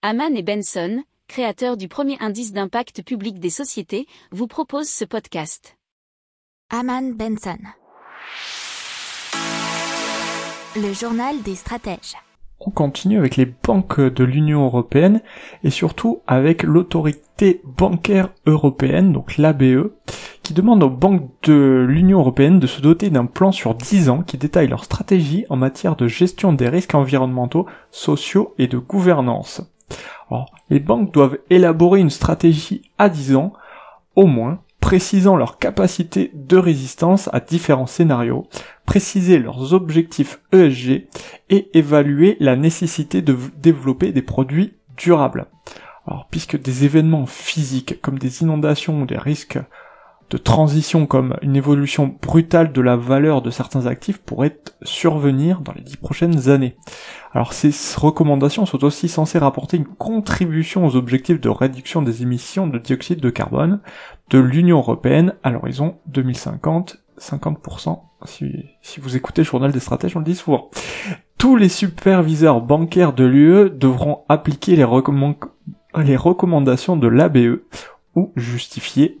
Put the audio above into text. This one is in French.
Haman et Benson, créateurs du premier indice d'impact public des sociétés, vous proposent ce podcast. Haman Benson. Le journal des stratèges. On continue avec les banques de l'Union européenne et surtout avec l'autorité bancaire européenne, donc l'ABE, qui demande aux banques de l'Union européenne de se doter d'un plan sur 10 ans qui détaille leur stratégie en matière de gestion des risques environnementaux, sociaux et de gouvernance. Alors, les banques doivent élaborer une stratégie à 10 ans, au moins, précisant leur capacité de résistance à différents scénarios, préciser leurs objectifs ESG et évaluer la nécessité de développer des produits durables. Alors, puisque des événements physiques comme des inondations ou des risques de transition comme une évolution brutale de la valeur de certains actifs pourrait survenir dans les dix prochaines années. Alors ces recommandations sont aussi censées rapporter une contribution aux objectifs de réduction des émissions de dioxyde de carbone de l'Union européenne à l'horizon 2050, 50%. Si, vous écoutez le journal des stratèges, on le dit souvent. Tous les superviseurs bancaires de l'UE devront appliquer les recommandations de l'ABE ou justifier